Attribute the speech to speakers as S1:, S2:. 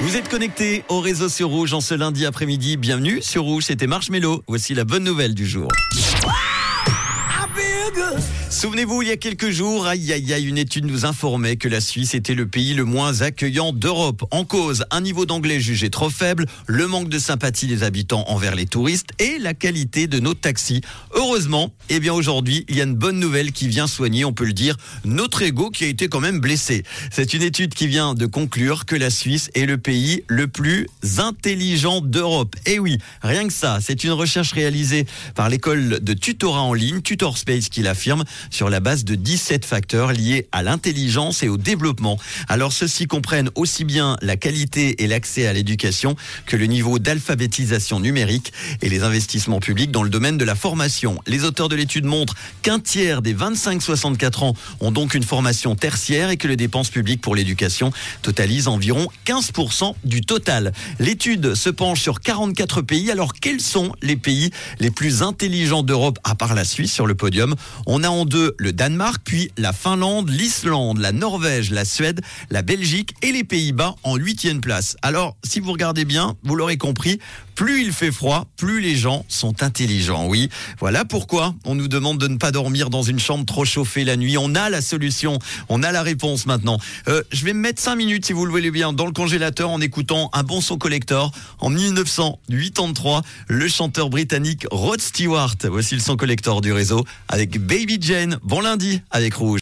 S1: Vous êtes connecté au réseau sur Rouge en ce lundi après-midi. Bienvenue sur Rouge, c'était Marshmello. Voici la bonne nouvelle du jour. Souvenez-vous, il y a quelques jours, aïe aïe aïe, une étude nous informait que la Suisse était le pays le moins accueillant d'Europe. En cause, un niveau d'anglais jugé trop faible, le manque de sympathie des habitants envers les touristes et la qualité de nos taxis. Heureusement, eh bien aujourd'hui, il y a une bonne nouvelle qui vient soigner, on peut le dire, notre ego qui a été quand même blessé. C'est une étude qui vient de conclure que la Suisse est le pays le plus intelligent d'Europe. Et oui, rien que ça, c'est une recherche réalisée par l'école de tutorat en ligne, Tutorspace, qui l'affirme sur la base de 17 facteurs liés à l'intelligence et au développement. Alors ceux-ci comprennent aussi bien la qualité et l'accès à l'éducation que le niveau d'alphabétisation numérique et les investissements publics dans le domaine de la formation. Les auteurs de l'étude montrent qu'un tiers des 25-64 ans ont donc une formation tertiaire et que les dépenses publiques pour l'éducation totalisent environ 15% du total. L'étude se penche sur 44 pays. Alors quels sont les pays les plus intelligents d'Europe à part la Suisse sur le podium? On a en le Danemark, puis la Finlande, l'Islande, la Norvège, la Suède, la Belgique et les Pays-Bas en huitième place. Alors, si vous regardez bien, vous l'aurez compris, plus il fait froid, plus les gens sont intelligents. Oui, voilà pourquoi on nous demande de ne pas dormir dans une chambre trop chauffée la nuit. On a la solution, on a la réponse maintenant. Euh, je vais me mettre cinq minutes, si vous le voulez bien, dans le congélateur en écoutant un bon son collector. En 1983, le chanteur britannique Rod Stewart, voici le son collector du réseau, avec Baby Jane. Bon lundi avec Rouge.